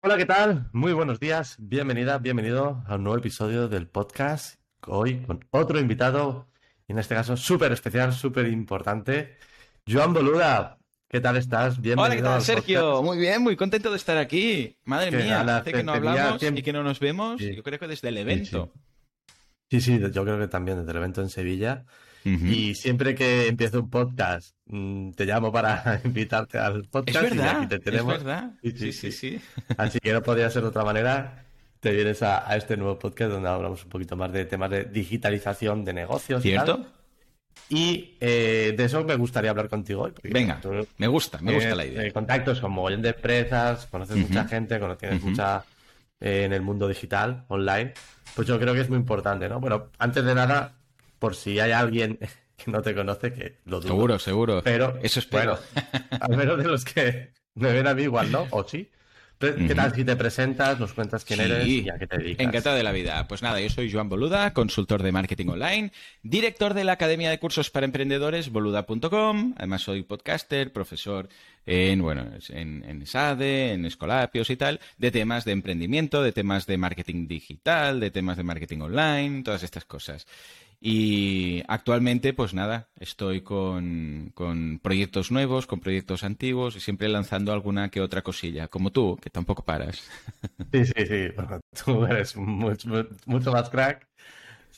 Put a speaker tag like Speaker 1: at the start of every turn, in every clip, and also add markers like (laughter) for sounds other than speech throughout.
Speaker 1: Hola, ¿qué tal? Muy buenos días, bienvenida, bienvenido a un nuevo episodio del podcast. Hoy con otro invitado, en este caso súper especial, súper importante, Joan Boluda. ¿Qué tal estás?
Speaker 2: Bienvenido. Hola, ¿qué tal, Sergio? Muy bien, muy contento de estar aquí. Madre mía, hace que no hablamos y que no nos vemos. Yo creo que desde el evento.
Speaker 1: Sí, sí, yo creo que también desde el evento en Sevilla. Y siempre que empiezo un podcast, mm, te llamo para (laughs) invitarte al podcast.
Speaker 2: Es verdad,
Speaker 1: y aquí te tenemos.
Speaker 2: Es verdad. Sí, sí, sí. (laughs)
Speaker 1: Así que no podría ser de otra manera. Te vienes a, este nuevo podcast donde hablamos un poquito más de temas de digitalización de negocios.
Speaker 2: ¿Cierto?
Speaker 1: Y, eh, de eso me gustaría hablar contigo hoy.
Speaker 2: Venga, me gusta, me gusta la idea.
Speaker 1: Eh, contactos con mogollón de empresas, conoces mucha gente, conoces mucha eh, en el mundo digital, online. Pues yo creo que es muy importante, ¿no? Bueno, antes de nada, por si hay alguien (laughs) que no te conoce, que lo dudo.
Speaker 2: Seguro, seguro.
Speaker 1: Pero,
Speaker 2: eso espero.
Speaker 1: Bueno, al menos de los que (laughs) me ven a mí igual, ¿no? O sí. ¿Qué tal si te presentas, nos cuentas quién eres y a qué te dedicas?
Speaker 2: Encantado de la vida. Pues nada, yo soy Joan Boluda, consultor de marketing online, director de la Academia de Cursos para Emprendedores, boluda.com. Además soy podcaster, profesor en, bueno, en, en SADE, en Escolapios y tal, de temas de emprendimiento, de temas de marketing digital, de temas de marketing online, todas estas cosas. Y actualmente, pues nada, estoy con, con, proyectos nuevos, con proyectos antiguos y siempre lanzando alguna que otra cosilla, como tú, que tampoco paras.
Speaker 1: Sí, sí, sí. (laughs) tú eres mucho, mucho más crack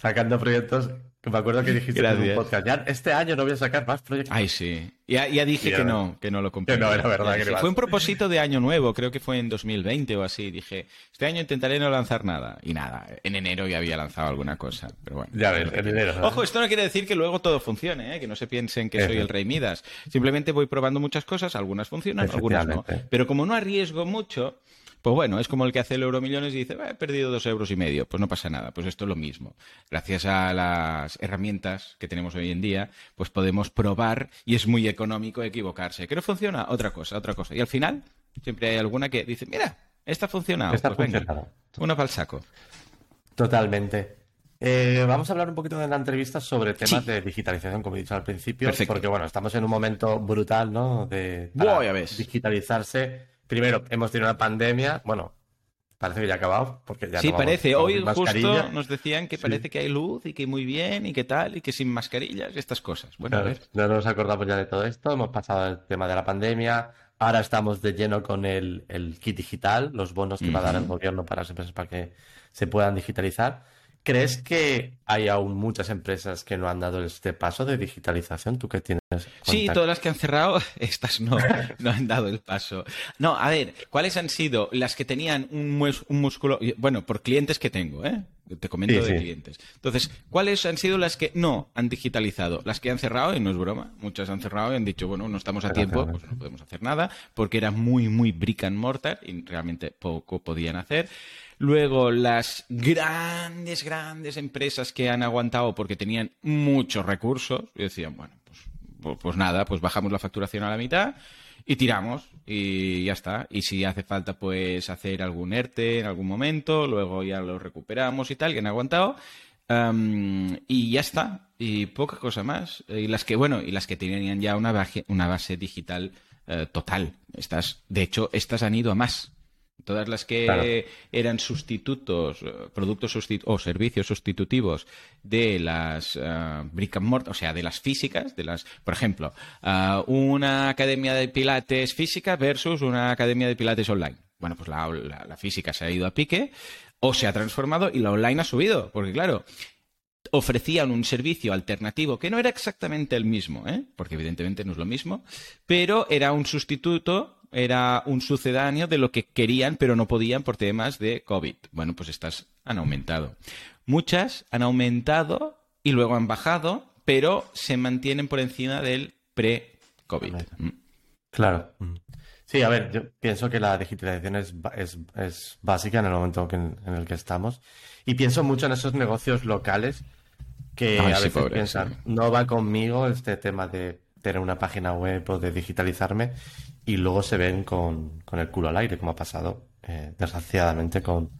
Speaker 1: sacando proyectos me acuerdo que dijiste en un podcast, ya este año no voy a sacar más proyectos.
Speaker 2: Ay, sí. Ya, ya dije que no, que no lo compré.
Speaker 1: no, era verdad. que
Speaker 2: Fue un propósito de año nuevo, creo que fue en 2020 o así. Dije, este año intentaré no lanzar nada. Y nada, en enero ya había lanzado alguna cosa. Pero bueno.
Speaker 1: Ya ves, en enero.
Speaker 2: Ojo, esto no quiere decir que luego todo funcione, ¿eh? que no se piensen que soy el rey Midas. Simplemente voy probando muchas cosas, algunas funcionan, algunas no. Pero como no arriesgo mucho, pues bueno, es como el que hace el Euromillones y dice, he perdido dos euros y medio. Pues no pasa nada, pues esto es lo mismo. Gracias a las herramientas que tenemos hoy en día, pues podemos probar y es muy económico equivocarse. ¿Que no funciona? Otra cosa, otra cosa. Y al final, siempre hay alguna que dice, mira, esta ha funcionado.
Speaker 1: Esta pues venga,
Speaker 2: una para el saco.
Speaker 1: Totalmente. Eh, vamos a hablar un poquito de la entrevista sobre temas de digitalización, como he dicho al principio, porque bueno, estamos en un momento brutal, ¿no? De digitalizarse primero, hemos tenido una pandemia, bueno, parece que ya ha acabado, porque ya
Speaker 2: Sí, parece. Hoy justo nos decían que parece que hay luz y que muy bien y que tal, y que sin mascarillas y estas cosas. Bueno, a ver.
Speaker 1: No nos acordamos ya de todo esto, hemos pasado el tema de la pandemia, ahora estamos de lleno con el, kit digital, los bonos que va a dar el gobierno para las empresas para que se puedan digitalizar. ¿Crees que hay aún muchas empresas que no han dado este paso de digitalización? ¿Tú qué tienes?
Speaker 2: Sí, todas las que han cerrado, (laughs) estas no, no han dado el paso. No, a ver, ¿cuáles han sido las que tenían un, músculo? Bueno, por clientes que tengo, ¿eh? Te comento de clientes. Entonces, ¿cuáles han sido las que no han digitalizado? Las que han cerrado, y no es broma, muchas han cerrado y han dicho, bueno, no estamos a tiempo, pues no podemos hacer nada, porque era muy, muy brick and mortar y realmente poco podían hacer. Luego, las grandes, grandes empresas que han aguantado porque tenían muchos recursos y decían, bueno, pues, pues, pues, nada, pues bajamos la facturación a la mitad y tiramos y ya está. Y si hace falta, pues hacer algún ERTE en algún momento, luego ya lo recuperamos y tal, que han aguantado. y ya está. Y poca cosa más. Y las que, bueno, y las que tenían ya una base, digital eh, total. Estas, de hecho, estas han ido a más. Todas las que eran sustitutos, eh, productos o servicios sustitutivos de las uh, brick and mortar, o sea, de las físicas, de las, por ejemplo, uh, una academia de pilates física versus una academia de pilates online. Bueno, pues la, la, física se ha ido a pique o se ha transformado y la online ha subido, porque claro, ofrecían un servicio alternativo que no era exactamente el mismo, ¿eh? porque evidentemente no es lo mismo, pero era un sustituto era un sucedáneo de lo que querían pero no podían por temas de COVID. Bueno, pues estas han aumentado. Muchas han aumentado y luego han bajado, pero se mantienen por encima del pre-COVID. Mm.
Speaker 1: Claro. Sí, a ver, yo pienso que la digitalización es, es, básica en el momento en, el que estamos. Y pienso mucho en esos negocios locales que a veces piensan, no va conmigo este tema de tener una página web o de digitalizarme y luego se ven con, el culo al aire, como ha pasado eh, desgraciadamente con,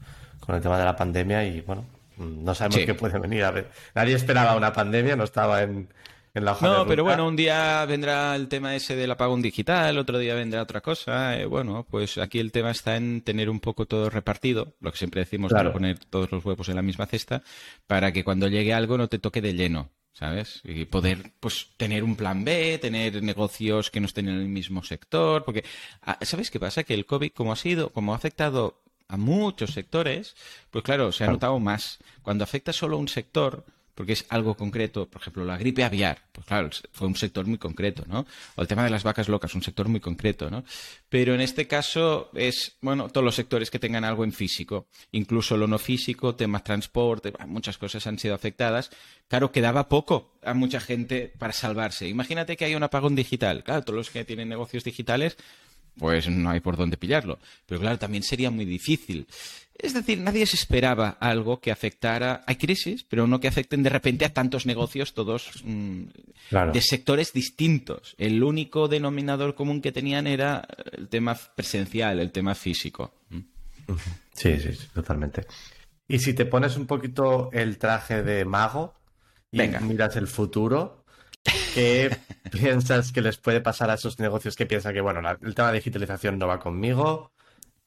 Speaker 1: el tema de la pandemia y bueno, no sabemos qué puede venir. A ver, nadie esperaba una pandemia, no estaba en, en la hoja
Speaker 2: No, pero bueno, un día vendrá el tema ese del apagón digital, otro día vendrá otra cosa. Eh, bueno, pues aquí el tema está en tener un poco todo repartido, lo que siempre decimos, para poner todos los huevos en la misma cesta, para que cuando llegue algo no te toque de lleno. ¿Sabes? Y poder, pues, tener un plan B, tener negocios que no estén en el mismo sector, porque, ah, ¿sabes qué pasa? Que el COVID, como ha sido, como ha afectado a muchos sectores, pues claro, se ha notado más. Cuando afecta solo a un sector, porque es algo concreto, por ejemplo, la gripe aviar, pues claro, fue un sector muy concreto, ¿no? O el tema de las vacas locas, un sector muy concreto, ¿no? Pero en este caso es, bueno, todos los sectores que tengan algo en físico, incluso lo no físico, temas transporte, muchas cosas han sido afectadas. Claro, quedaba poco a mucha gente para salvarse. Imagínate que hay un apagón digital. Claro, todos los que tienen negocios digitales, pues no hay por dónde pillarlo. Pero claro, también sería muy difícil. Es decir, nadie se esperaba algo que afectara. Hay crisis, pero no que afecten de repente a tantos negocios, todos mm, de sectores distintos. El único denominador común que tenían era el tema presencial, el tema físico.
Speaker 1: Sí, sí, totalmente. Y si te pones un poquito el traje de mago y miras el futuro, ¿qué (laughs) piensas que les puede pasar a esos negocios que piensan que, bueno, el tema de digitalización no va conmigo?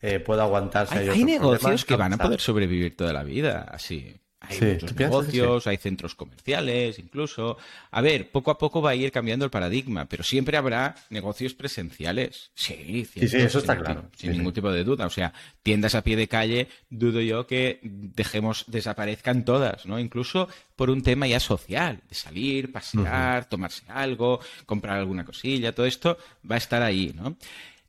Speaker 1: eh, pueda aguantarse.
Speaker 2: Hay, negocios que van a poder sobrevivir toda la vida así. Hay muchos negocios, hay centros comerciales, incluso. A ver, poco a poco va a ir cambiando el paradigma, pero siempre habrá negocios presenciales. Sí,
Speaker 1: sí, sí, eso está claro.
Speaker 2: Sin, ningún tipo de duda. O sea, tiendas a pie de calle, dudo yo que dejemos, desaparezcan todas, ¿no? Incluso por un tema ya social, de salir, pasear, tomarse algo, comprar alguna cosilla, todo esto va a estar ahí, ¿no?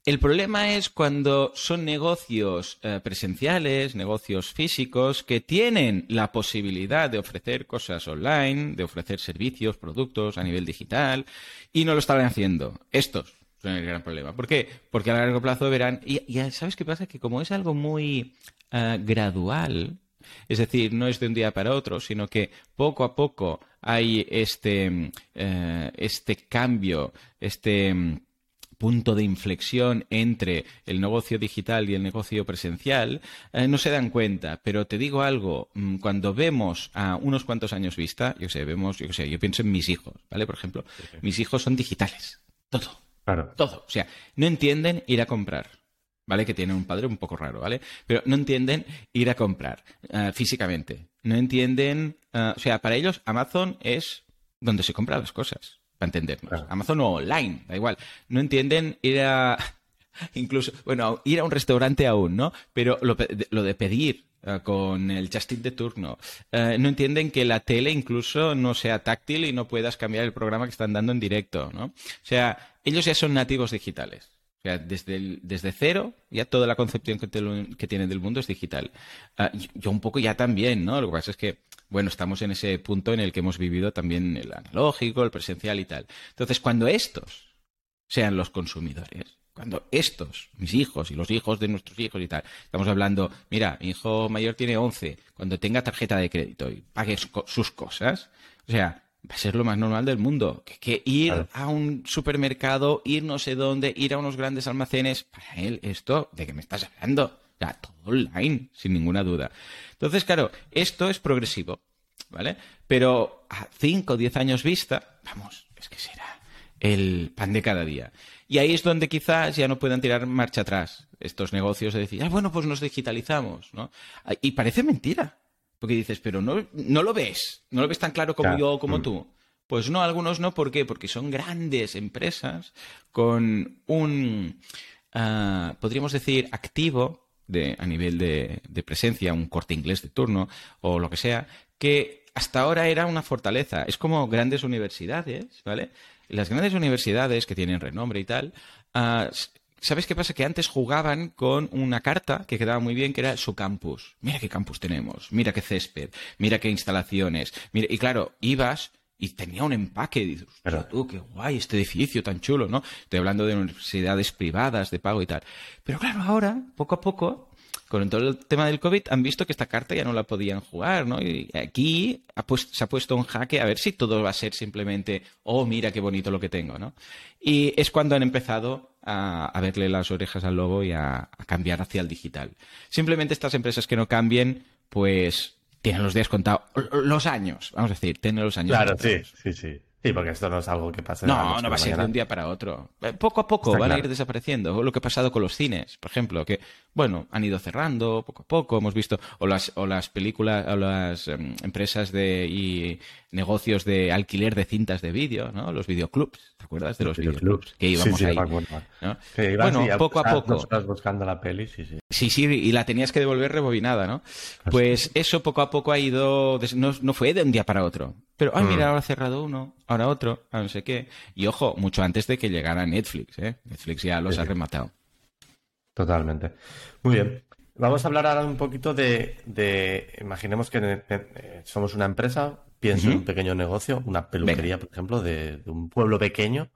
Speaker 2: El problema es cuando son negocios eh, presenciales, negocios físicos, que tienen la posibilidad de ofrecer cosas online, de ofrecer servicios, productos a nivel digital, y no lo están haciendo. Estos son el gran problema. ¿Por qué? Porque a largo plazo verán. Y, ¿sabes qué pasa? Que como es algo muy eh, gradual, es decir, no es de un día para otro, sino que poco a poco hay este, eh, este cambio, este punto de inflexión entre el negocio digital y el negocio presencial, eh, no se dan cuenta. Pero te digo algo, mm, cuando vemos a unos cuantos años vista, yo sé, vemos, yo sé, yo pienso en mis hijos, ¿vale? Por ejemplo, mis hijos son digitales. Todo. Claro. Todo. O sea, no entienden ir a comprar. ¿Vale? Que tienen un padre un poco raro, ¿vale? Pero no entienden ir a comprar eh, físicamente. No entienden. Eh, o sea, para ellos Amazon es donde se compran las cosas para entendernos. Amazon o online, da igual. No entienden ir a. (laughs) Incluso, bueno, ir a un restaurante aún, ¿no? Pero lo, de pedir eh, con el Justin de turno. Eh, no entienden que la tele incluso no sea táctil y no puedas cambiar el programa que están dando en directo, ¿no? O sea, ellos ya son nativos digitales. O sea, desde, desde cero, ya toda la concepción que, que tienen del mundo es digital. Eh, yo un poco ya también, ¿no? Lo que pasa es que bueno, estamos en ese punto en el que hemos vivido también el analógico, el presencial y tal. Entonces, cuando estos sean los consumidores, cuando estos, mis hijos y los hijos de nuestros hijos y tal, estamos hablando, mira, mi hijo mayor tiene 11, cuando tenga tarjeta de crédito y pague sus cosas, o sea, va a ser lo más normal del mundo. Que, ir a un supermercado, ir no sé dónde, ir a unos grandes almacenes, para él esto, ¿de qué me estás hablando? Ya, todo online, sin ninguna duda. Entonces, claro, esto es progresivo, ¿vale? Pero a 5 o 10 años vista, vamos, es que será el pan de cada día. Y ahí es donde quizás ya no puedan tirar marcha atrás estos negocios de decir, ah, bueno, pues nos digitalizamos, ¿no? Y parece mentira, porque dices, pero no, no lo ves, no lo ves tan claro como yo o como mm. tú. Pues no, algunos no, ¿por qué? Porque son grandes empresas con un, ah, podríamos decir, activo de, a nivel de, presencia, un corte inglés de turno o lo que sea, que hasta ahora era una fortaleza. Es como grandes universidades, ¿vale? Las grandes universidades que tienen renombre y tal, uh, ¿sabes qué pasa? Que antes jugaban con una carta que quedaba muy bien, que era su campus. Mira qué campus tenemos, mira qué césped, mira qué instalaciones. Mira, y claro, ibas y tenía un empaque. Y dices, pero tú, qué guay, este edificio tan chulo, ¿no? Estoy hablando de universidades privadas, de pago y tal. Pero claro, ahora, poco a poco, con todo el tema del COVID, han visto que esta carta ya no la podían jugar, ¿no? Y aquí se ha puesto un jaque a ver si todo va a ser simplemente, oh, mira qué bonito lo que tengo, ¿no? Y es cuando han empezado a, verle las orejas al lobo y a cambiar hacia el digital. Simplemente estas empresas que no cambien, pues tienen los días contados, los años, vamos a decir, tienen los años
Speaker 1: Claro, sí, sí, sí. Sí, porque esto no es algo que pase.
Speaker 2: No, no va a ser de un día para otro. Eh, poco a poco van a ir desapareciendo. Lo que ha pasado con los cines, por ejemplo, que, bueno, han ido cerrando poco a poco. Hemos visto, o las, o las películas, o las em, empresas de, y negocios de alquiler de cintas de vídeo, ¿no? Los videoclubs. ¿Te acuerdas de los, videoclubs? Que íbamos ahí.
Speaker 1: bueno, poco a poco. Estás buscando la peli, sí, sí.
Speaker 2: Sí, sí, y la tenías que devolver rebobinada, ¿no? Pues eso poco a poco ha ido. No, no fue de un día para otro. Pero, ay, mira, mm. ahora ha cerrado uno, ahora otro, ahora no sé qué. Y ojo, mucho antes de que llegara Netflix, ¿eh? Netflix ya los ha rematado.
Speaker 1: Totalmente. Muy bien. Vamos a hablar ahora un poquito de, imaginemos que eh, somos una empresa, pienso en un pequeño negocio, una peluquería, por ejemplo, de, un pueblo pequeño,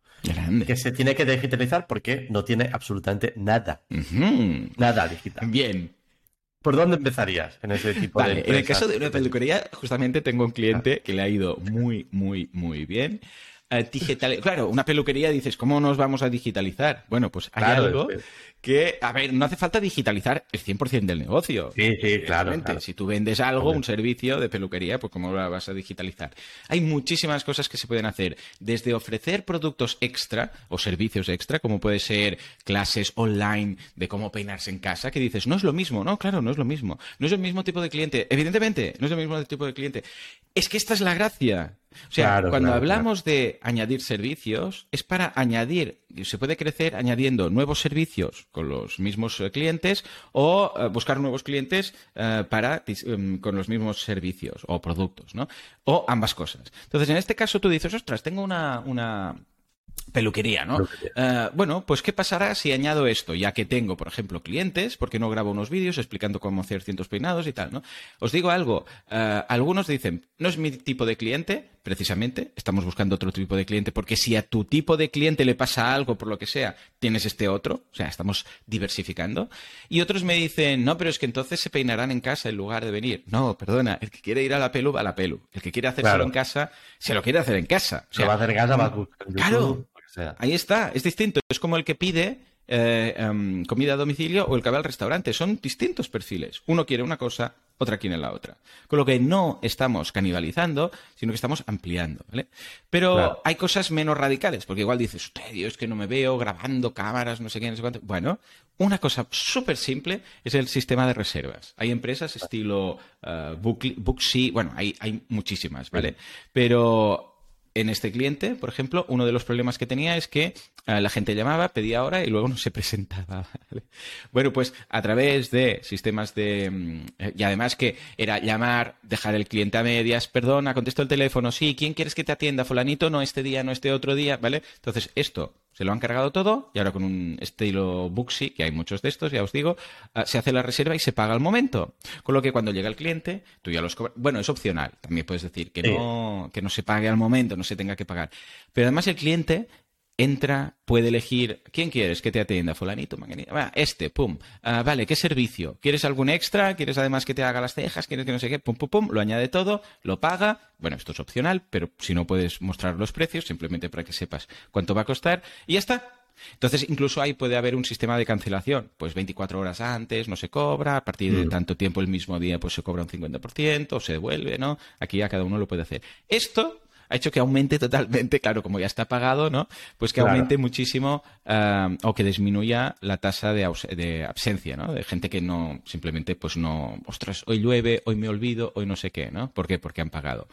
Speaker 1: que se tiene que digitalizar porque no tiene absolutamente nada. Nada digital.
Speaker 2: Bien.
Speaker 1: ¿Por dónde empezarías en ese tipo
Speaker 2: de En el caso de una peluquería, justamente tengo un cliente que le ha ido muy, muy, muy bien. Digital... Claro, una peluquería dices, ¿cómo nos vamos a digitalizar? Bueno, pues hay algo que, a ver, no hace falta digitalizar el 100% del negocio.
Speaker 1: Sí, sí, claro,
Speaker 2: Si tú vendes algo, un servicio de peluquería, pues ¿cómo lo vas a digitalizar? Hay muchísimas cosas que se pueden hacer, desde ofrecer productos extra o servicios extra, como puede ser clases online de cómo peinarse en casa, que dices, no es lo mismo, no, claro, no es lo mismo. No es el mismo tipo de cliente, evidentemente, no es el mismo tipo de cliente. Es que esta es la gracia. O sea, cuando hablamos de añadir servicios, es para añadir, se puede crecer añadiendo nuevos servicios con los mismos eh, clientes o eh, buscar nuevos clientes eh, para, em, con los mismos servicios o productos, ¿no? O ambas cosas. Entonces, en este caso tú dices, ostras, tengo una, una Peluquería, ¿no? Bueno, pues ¿qué pasará si añado esto? Ya que tengo, por ejemplo, clientes, porque no grabo unos vídeos explicando cómo hacer cientos peinados y tal, ¿no? Os digo algo, algunos dicen, no es mi tipo de cliente, precisamente, estamos buscando otro tipo de cliente, porque si a tu tipo de cliente le pasa algo, por lo que sea, tienes este otro, o sea, estamos diversificando. Y otros me dicen, no, pero es que entonces se peinarán en casa en lugar de venir. No, perdona, el que quiere ir a la pelu, va a la pelu. El que quiere hacerlo en casa, se lo quiere hacer en casa.
Speaker 1: se va a hacer en casa, va a buscar
Speaker 2: Claro, Ahí está, es distinto. Es como el que pide eh, em, comida a domicilio o el que va al restaurante. Son distintos perfiles. Uno quiere una cosa, otra quiere la otra. Con lo que no estamos canibalizando, sino que estamos ampliando. ¿vale? Pero hay cosas menos radicales, porque igual dices, usted, Dios, que no me veo grabando cámaras, no sé qué, no sé cuánto. Bueno, una cosa súper simple es el sistema de reservas. Hay empresas estilo uh, Booksy, bueno, hay, hay muchísimas, ¿vale? Pero en este cliente, por ejemplo, uno de los problemas que tenía es que eh, la gente llamaba, pedía hora y luego no se (laughs) presentaba. Bueno, pues a través de sistemas de... Mm, y además que era llamar, dejar el cliente a medias, perdona, contesto el teléfono, sí, ¿quién quieres que te atienda? Fulanito, no este día, no este otro día, ¿vale? Entonces, esto se lo han cargado todo y ahora con un estilo Booksy, que hay muchos de estos, ya os digo, ah, se hace la reserva y se paga al momento. Con lo que cuando llega el cliente, tú ya los cobras. Bueno, es opcional, también puedes decir que, no, que no se pague al momento, no se tenga que pagar. Pero además el cliente entra, puede elegir, ¿quién quieres que te atienda? Fulanito, manganito. este, pum. Ah, vale, ¿qué servicio? ¿Quieres algún extra? ¿Quieres además que te haga las cejas? ¿Quieres que no sé qué? Pum, pum, pum. Lo añade todo, lo paga. Bueno, esto es opcional, pero si no puedes mostrar los precios, simplemente para que sepas cuánto va a costar. Y ya está. Entonces, incluso ahí puede haber un sistema de cancelación. Pues 24 horas antes no se cobra, a partir de mm. tanto tiempo el mismo día pues se cobra un 50%, o se devuelve, ¿no? Aquí ya cada uno lo puede hacer. Esto ha hecho que aumente totalmente, (laughs) claro, como ya está pagado, ¿no? Pues que aumente muchísimo eh, o que disminuya la tasa de, de, absencia, ¿no? De gente que no, simplemente, pues no, ostras, hoy llueve, hoy me olvido, hoy no sé qué, ¿no? ¿Por qué? Porque han pagado.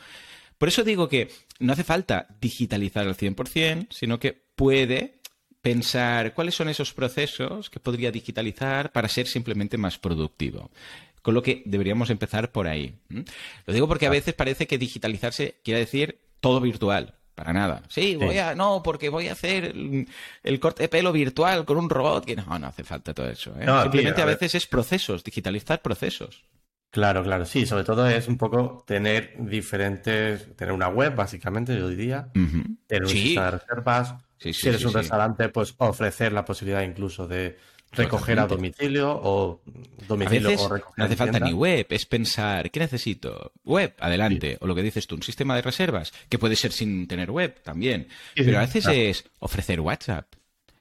Speaker 2: Por eso digo que no hace falta digitalizar al 100%, sino que puede pensar cuáles son esos procesos que podría digitalizar para ser simplemente más productivo. Con lo que deberíamos empezar por ahí. Lo digo porque a veces parece que digitalizarse quiere decir todo virtual. Para nada. Sí, voy a. No, porque voy a hacer el, corte de pelo virtual con un robot. Que no, no hace falta todo eso. ¿eh? Simplemente a, veces es procesos, digitalizar procesos.
Speaker 1: Claro, claro, sí, sobre todo es un poco tener diferentes, tener una web básicamente, yo diría, tener un sistema de reservas, si eres un restaurante, pues ofrecer la posibilidad incluso de recoger a domicilio o domicilio o recoger.
Speaker 2: No hace falta ni web, es pensar, ¿qué necesito? Web, adelante. O lo que dices tú, un sistema de reservas, que puede ser sin tener web también. Pero a veces es ofrecer WhatsApp.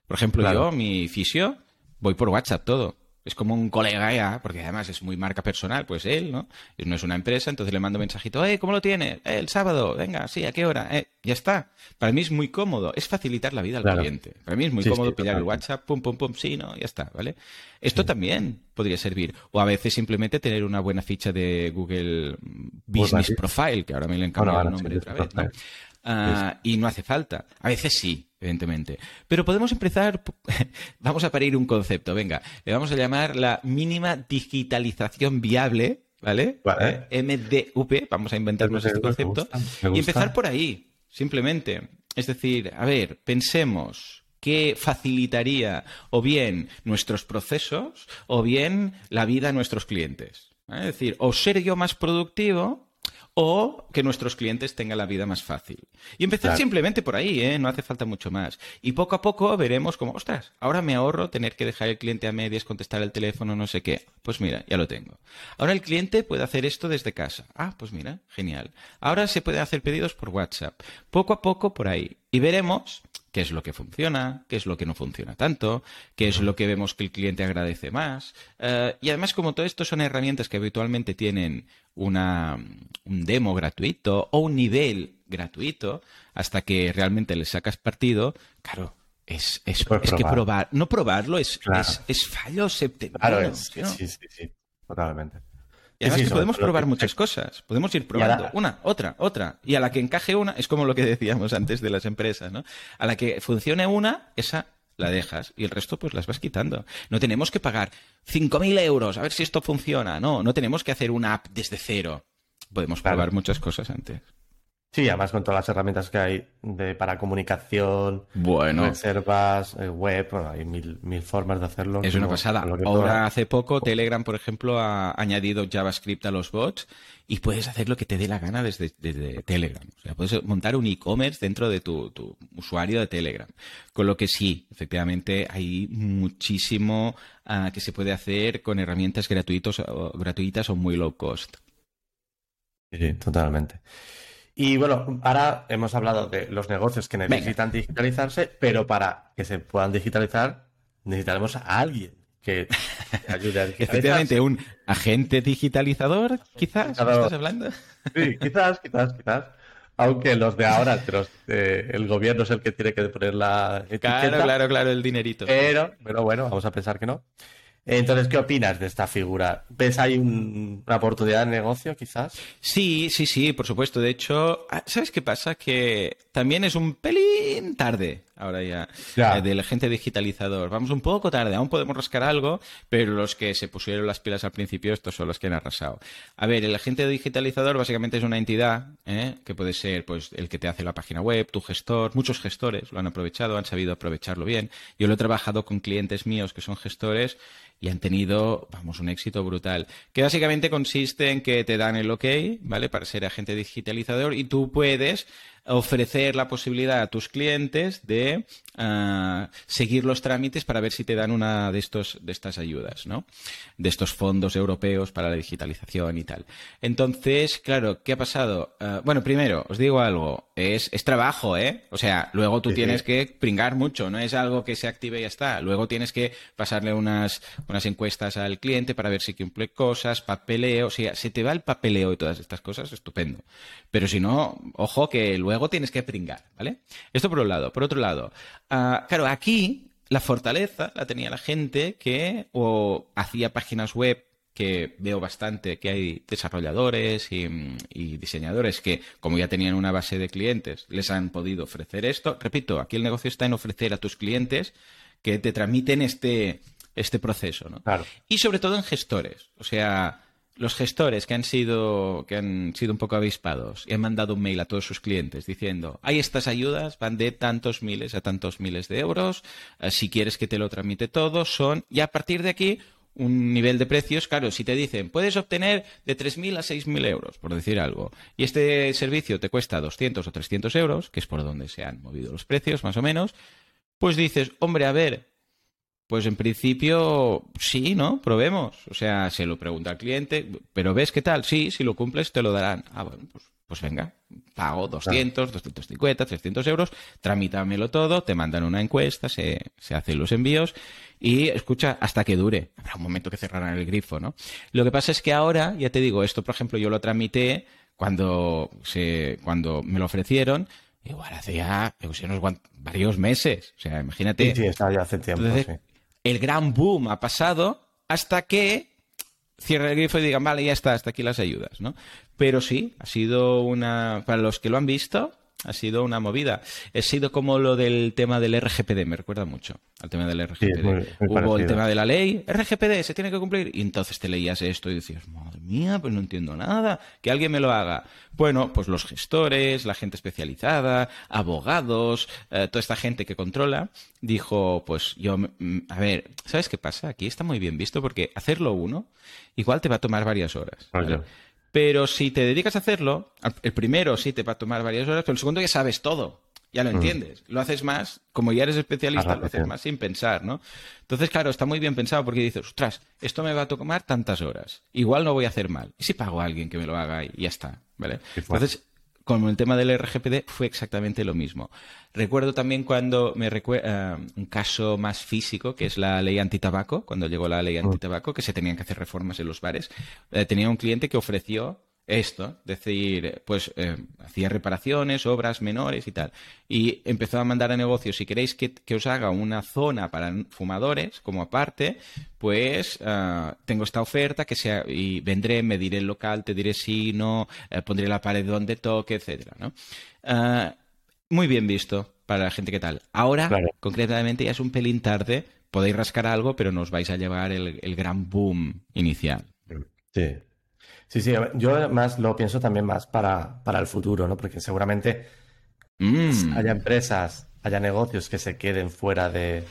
Speaker 2: Por ejemplo, yo, mi fisio, voy por WhatsApp todo. Es como un colega ya, porque además es muy marca personal, pues él, ¿no? No es una empresa, entonces le mando un mensajito, eh, ¿cómo lo tiene? Eh, el sábado, venga, sí, ¿a qué hora? Eh, ya está. Para mí es muy cómodo, es facilitar la vida al cliente. Para mí es muy cómodo pillar el WhatsApp, pum, pum, pum, sí, no, ya está, ¿vale? Esto también podría servir. O a veces simplemente tener una buena ficha de Google Business Profile, que ahora me le han el nombre otra vez, ¿no? Ah, y no hace falta. A veces sí, evidentemente. Pero podemos empezar, (laughs) vamos a parir un concepto, venga, le vamos a llamar la mínima digitalización viable, ¿vale? Eh, MDV, vamos a inventarnos este concepto, y empezar por ahí, simplemente. Es decir, a ver, pensemos qué facilitaría o bien nuestros procesos o bien la vida de nuestros clientes. Es decir, o ser yo más productivo o que nuestros clientes tengan la vida más fácil. Y empezar simplemente por ahí, ¿eh? no hace falta mucho más. Y poco a poco veremos como, ostras, ahora me ahorro tener que dejar el cliente a medias, contestar el teléfono, no sé qué. Pues mira, ya lo tengo. Ahora el cliente puede hacer esto desde casa. Ah, pues mira, genial. Ahora se puede hacer pedidos por WhatsApp. Poco a poco por ahí. Y veremos qué es lo que funciona, qué es lo que no funciona tanto, qué es lo que vemos que el cliente agradece más. Eh, y además, como todo esto son herramientas que habitualmente tienen una, un demo gratuito o un nivel gratuito, hasta que realmente le sacas partido, claro, es, es, que probar, no probarlo es, es, fallo septentrional.
Speaker 1: Claro, sí, sí, sí, totalmente.
Speaker 2: Y además que podemos probar muchas cosas. Podemos ir probando una, otra, otra. Y a la que encaje una, es como lo que decíamos antes de las empresas, ¿no? A la que funcione una, esa la dejas y el resto pues las vas quitando. No tenemos que pagar 5.000 euros a ver si esto funciona. No, no tenemos que hacer una app desde cero. Podemos probar muchas cosas antes.
Speaker 1: Sí, además con todas las herramientas que hay de, para comunicación,
Speaker 2: bueno.
Speaker 1: reservas, eh, web, hay mil, mil formas de hacerlo.
Speaker 2: Es una pasada. Ahora, hace poco, Telegram, por ejemplo, ha añadido JavaScript a los bots y puedes hacer lo que te dé la gana desde, Telegram. O sea, puedes montar un e-commerce dentro de tu, usuario de Telegram. Con lo que sí, efectivamente, hay muchísimo ah, que se puede hacer con herramientas gratuitos, gratuitas o muy low cost.
Speaker 1: Sí, totalmente. Y bueno, ahora hemos hablado de los negocios que necesitan digitalizarse, pero para que se puedan digitalizar necesitaremos a alguien que (laughs) ayude a digitalizar.
Speaker 2: Efectivamente, un agente digitalizador, quizás, ¿estás hablando?
Speaker 1: Sí, quizás, quizás, quizás. Aunque los de ahora, el gobierno es el que tiene que poner la etiqueta.
Speaker 2: Claro, claro, claro, el dinerito.
Speaker 1: Pero, pero bueno, vamos a pensar que no. Entonces, ¿qué opinas de esta figura? ¿Ves ahí una oportunidad de negocio, quizás?
Speaker 2: Sí, sí, sí, por supuesto. De hecho, ah, ¿sabes qué pasa? Que también es un pelín tarde ahora ya, eh, del agente digitalizador. Vamos un poco tarde, aún podemos rascar algo, pero los que se pusieron las pilas al principio, estos son los que han arrasado. A ver, el agente digitalizador básicamente es una entidad ¿eh? que puede ser pues el que te hace la página web, tu gestor, muchos gestores lo han aprovechado, han sabido aprovecharlo bien. Yo lo he trabajado con clientes míos que son gestores y han tenido, vamos, un éxito brutal. Que básicamente consiste en que te dan el ok, ¿vale? Para ser agente digitalizador y tú puedes ofrecer la posibilidad a tus clientes de seguir los trámites para ver si te dan una de estos de estas ayudas, ¿no? De estos fondos europeos para la digitalización y tal. Entonces, claro, ¿qué ha pasado? Ah, bueno, primero, os digo algo, es, es trabajo, ¿eh? O sea, luego tú tienes que pringar mucho, no es algo que se active y ya está. Luego tienes que pasarle unas, unas encuestas al cliente para ver si cumple cosas, papeleo, o sea, se te va el papeleo y todas estas cosas, estupendo. Pero si no, ojo que luego tienes que pringar, ¿vale? Esto por un lado. Por otro lado, ah, claro, aquí la fortaleza la tenía la gente que o hacía páginas web que veo bastante que hay desarrolladores y, y, diseñadores que, como ya tenían una base de clientes, les han podido ofrecer esto. Repito, aquí el negocio está en ofrecer a tus clientes que te tramiten este, este proceso, ¿no?
Speaker 1: Claro.
Speaker 2: Y sobre todo en gestores. O sea, los gestores que han sido que han sido un poco avispados y han mandado un mail a todos sus clientes diciendo hay estas ayudas van de tantos miles a tantos miles de euros eh, si quieres que te lo tramite todo son y a partir de aquí un nivel de precios, claro, si te dicen, puedes obtener de 3.000 a 6.000 euros, por decir algo, y este servicio te cuesta 200 o 300 euros, que es por donde se han movido los precios, más o menos, pues dices, hombre, a ver, pues en principio sí, ¿no? Probemos. O sea, se lo pregunta al cliente, pero ¿ves qué tal? Sí, si lo cumples te lo darán. Ah, bueno, pues pues venga, pago 200, 250, 300 euros, tramítamelo todo, te mandan una encuesta, se, se hacen los envíos y escucha hasta que dure. Habrá un momento que cerrarán el grifo, ¿no? Lo que pasa es que ahora, ya te digo, esto por ejemplo yo lo tramité cuando, se, cuando me lo ofrecieron, igual hace ya unos varios meses. O sea, imagínate.
Speaker 1: Sí, sí, ya hace tiempo.
Speaker 2: El gran boom ha pasado hasta que cierre el grifo y digan, vale, ya está, hasta aquí las ayudas, ¿no? Pero sí, ha sido una, para los que lo han visto, ha sido una movida. Ha sido como lo del tema del RGPD, me recuerda mucho al tema del RGPD. Hubo el tema de la ley, RGPD se tiene que cumplir, y entonces te leías esto y decías, madre mía, pues no entiendo nada, que alguien me lo haga. Bueno, pues los gestores, la gente especializada, abogados, eh, toda esta gente que controla, dijo, pues yo, mm, a ver, ¿sabes qué pasa? Aquí está muy bien visto porque hacerlo uno igual te va a tomar varias horas. Pero si te dedicas a hacerlo, el primero sí te va a tomar varias horas, pero el segundo ya sabes todo, ya lo mm. entiendes. Lo haces más, como ya eres especialista, lo haces más sin pensar, ¿no? Entonces, claro, está muy bien pensado porque dices, ostras, esto me va a tomar tantas horas. Igual no voy a hacer mal. ¿Y si pago a alguien que me lo haga y ya está? ¿Vale? Entonces, como el tema del RGPD fue exactamente lo mismo. Recuerdo también cuando me recuerda eh, un caso más físico, que es la ley antitabaco, cuando llegó la ley mm. antitabaco, que se tenían que hacer reformas en los bares. Eh, tenía un cliente que ofreció esto, decir, pues eh, hacía reparaciones, obras menores y tal. Y empezó a mandar a negocios, si queréis que, os haga una zona para fumadores, como aparte, pues ah, tengo esta oferta que sea, y vendré, me diré el local, te diré si no, eh, pondré la pared donde toque, etcétera, ¿no? Ah, muy bien visto para la gente que tal. Ahora, concretamente, ya es un pelín tarde, podéis rascar algo, pero nos vais a llevar el, el gran boom inicial.
Speaker 1: Sí. Sí, sí, yo más lo pienso también más para, para el futuro, ¿no? Porque seguramente mm. haya empresas, haya negocios que se queden fuera de,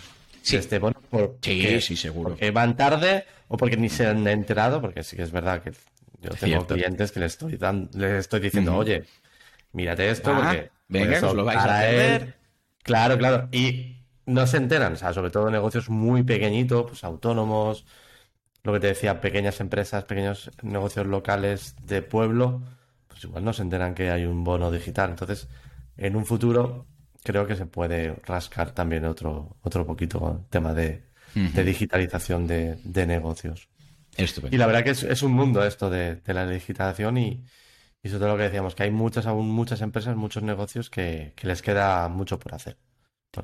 Speaker 1: este bono.
Speaker 2: sí, sí, seguro.
Speaker 1: Porque van tarde o porque ni se han enterado, porque sí que es verdad que yo tengo clientes que les estoy, les estoy diciendo, oye, mírate esto ah, porque...
Speaker 2: Venga, os lo vais a.
Speaker 1: Claro, claro. Y no se enteran, o sea, sobre todo negocios muy pequeñitos, pues autónomos, lo que te decía, pequeñas empresas, pequeños negocios locales de pueblo, pues igual no se enteran que hay un bono digital. Entonces, en un futuro creo que se puede rascar también otro, otro poquito tema de, digitalización de, negocios. Y la verdad que es, un mundo esto de, la digitalización y, y sobre todo lo que decíamos, que hay muchas, aún muchas empresas, muchos negocios que les queda mucho por hacer.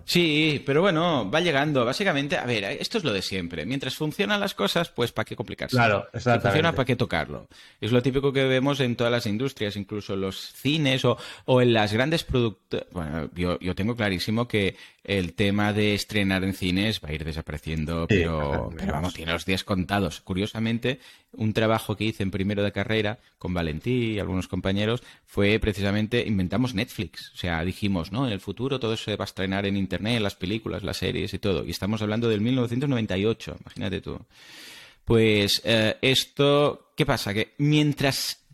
Speaker 2: Sí, pero bueno, va llegando. Básicamente, a ver, esto es lo de siempre. Mientras funcionan las cosas, pues ¿para qué complicarse?
Speaker 1: Claro, exactamente.
Speaker 2: Si funciona, ¿para qué tocarlo? Es lo típico que vemos en todas las industrias, incluso en los cines o, o en las grandes productos. Bueno, yo, yo tengo clarísimo que el tema de estrenar en cines va a ir desapareciendo, pero, pero vamos, tiene los días contados. Curiosamente, un trabajo que hice en primero de carrera con Valentí y algunos compañeros fue precisamente inventamos Netflix. O sea, dijimos, ¿no? En el futuro todo se va a estrenar en Internet, las películas, las series y todo. Y estamos hablando del 1998, imagínate tú. Pues eh, esto, ¿qué pasa? Que mientras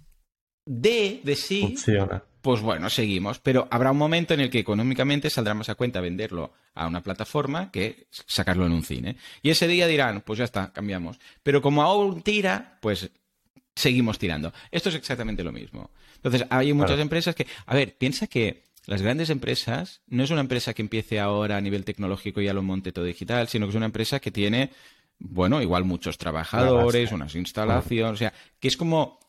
Speaker 2: de de sí,
Speaker 1: Funciona
Speaker 2: pues bueno, seguimos. Pero habrá un momento en el que económicamente saldrá más a cuenta venderlo a una plataforma que sacarlo en un cine. Y ese día dirán, pues ya está, cambiamos. Pero como aún tira, pues seguimos tirando. Esto es exactamente lo mismo. Entonces, hay muchas empresas que, a ver, piensa que las grandes empresas no es una empresa que empiece ahora a nivel tecnológico y ya lo monte todo digital, sino que es una empresa que tiene, bueno, igual muchos trabajadores, unas instalaciones, o sea, que es como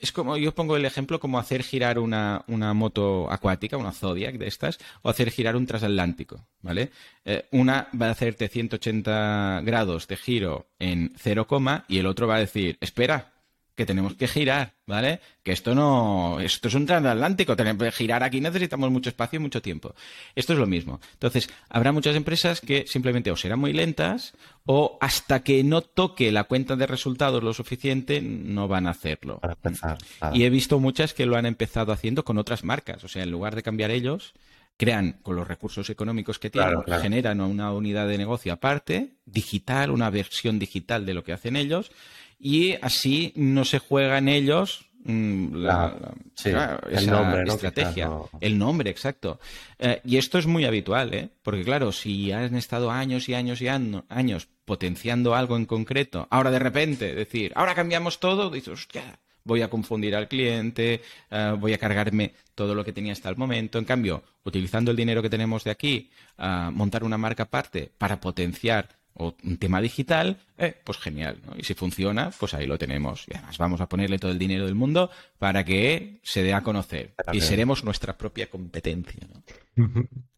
Speaker 2: es como, yo pongo el ejemplo como hacer girar una, moto acuática, una Zodiac de estas, o hacer girar un transatlántico, ¿vale? Eh, una va a hacerte 180 grados de giro en 0, y el otro va a decir, espera, que tenemos que girar, ¿vale? Que esto no, esto es un transatlántico, tenemos que girar aquí, necesitamos mucho espacio y mucho tiempo. Esto es lo mismo. Entonces, habrá muchas empresas que simplemente o serán muy lentas o hasta que no toque la cuenta de resultados lo suficiente, no van a hacerlo. Y he visto muchas que lo han empezado haciendo con otras marcas, o sea, en lugar de cambiar ellos, crean con los recursos económicos que tienen, generan una unidad de negocio aparte, digital, una versión digital de lo que hacen ellos, y así no se juega en ellos mm, la,
Speaker 1: el nombre,
Speaker 2: estrategia, el nombre, exacto. Eh, y esto es muy habitual, ¿eh? porque claro, si han estado años y años y años potenciando algo en concreto, ahora de repente decir, ahora cambiamos todo, dices, hostia, voy a confundir al cliente, eh, voy a cargarme todo lo que tenía hasta el momento. En cambio, utilizando el dinero que tenemos de aquí, montar una marca aparte para potenciar o un tema digital, eh, pues genial. Y si funciona, pues ahí lo tenemos. Y además vamos a ponerle todo el dinero del mundo para que se dé a conocer. Y seremos nuestra propia competencia.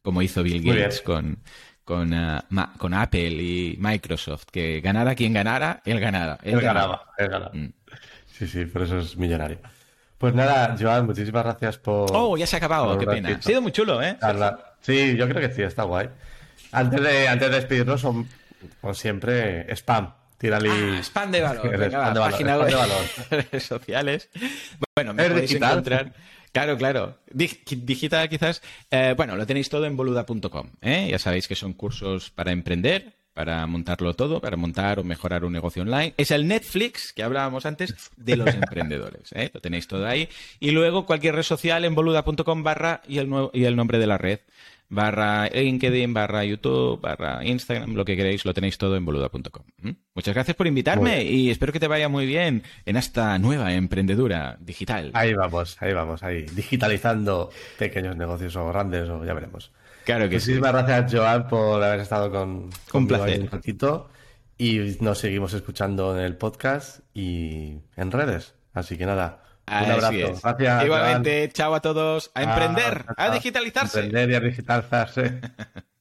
Speaker 2: Como hizo Bill Gates con, con, eh, con Apple y Microsoft, que ganara quien ganara, él ganara.
Speaker 1: Él, ganaba, él ganaba. Mm. Sí, sí, por eso es millonario. Pues nada, Joan, muchísimas gracias por...
Speaker 2: Oh, ya se ha acabado, qué pena. Ha sido muy chulo, ¿eh?
Speaker 1: Sí, yo creo que sí, está guay. Antes de, antes de despedirnos, como siempre, spam. Tírale.
Speaker 2: Ah, spam de valor. (laughs) spam de valor, página web, (laughs) redes sociales. Bueno, me podéis encontrar. Claro, claro. digital quizás. Eh, bueno, lo tenéis todo en boluda.com. ¿eh? Ya sabéis que son cursos para emprender, para montarlo todo, para montar o mejorar un negocio online. Es el Netflix que hablábamos antes de los (laughs) emprendedores. ¿eh? Lo tenéis todo ahí. Y luego cualquier red social en boluda.com barra y el, nuevo, y el nombre de la red barra LinkedIn, barra YouTube, barra Instagram, lo que queréis, lo tenéis todo en boluda.com. Muchas gracias por invitarme y espero que te vaya muy bien en esta nueva emprendedura digital.
Speaker 1: Ahí vamos, ahí vamos, ahí, digitalizando pequeños negocios o grandes, o ya veremos.
Speaker 2: Claro que
Speaker 1: sí. Muchísimas gracias, Joan, por haber estado con,
Speaker 2: un placer.
Speaker 1: un ratito. Y nos seguimos escuchando en el podcast y en redes. Así que nada, un abrazo. Gracias.
Speaker 2: Igualmente, chao a todos. A emprender, a, digitalizarse.
Speaker 1: A emprender y a digitalizarse. (laughs)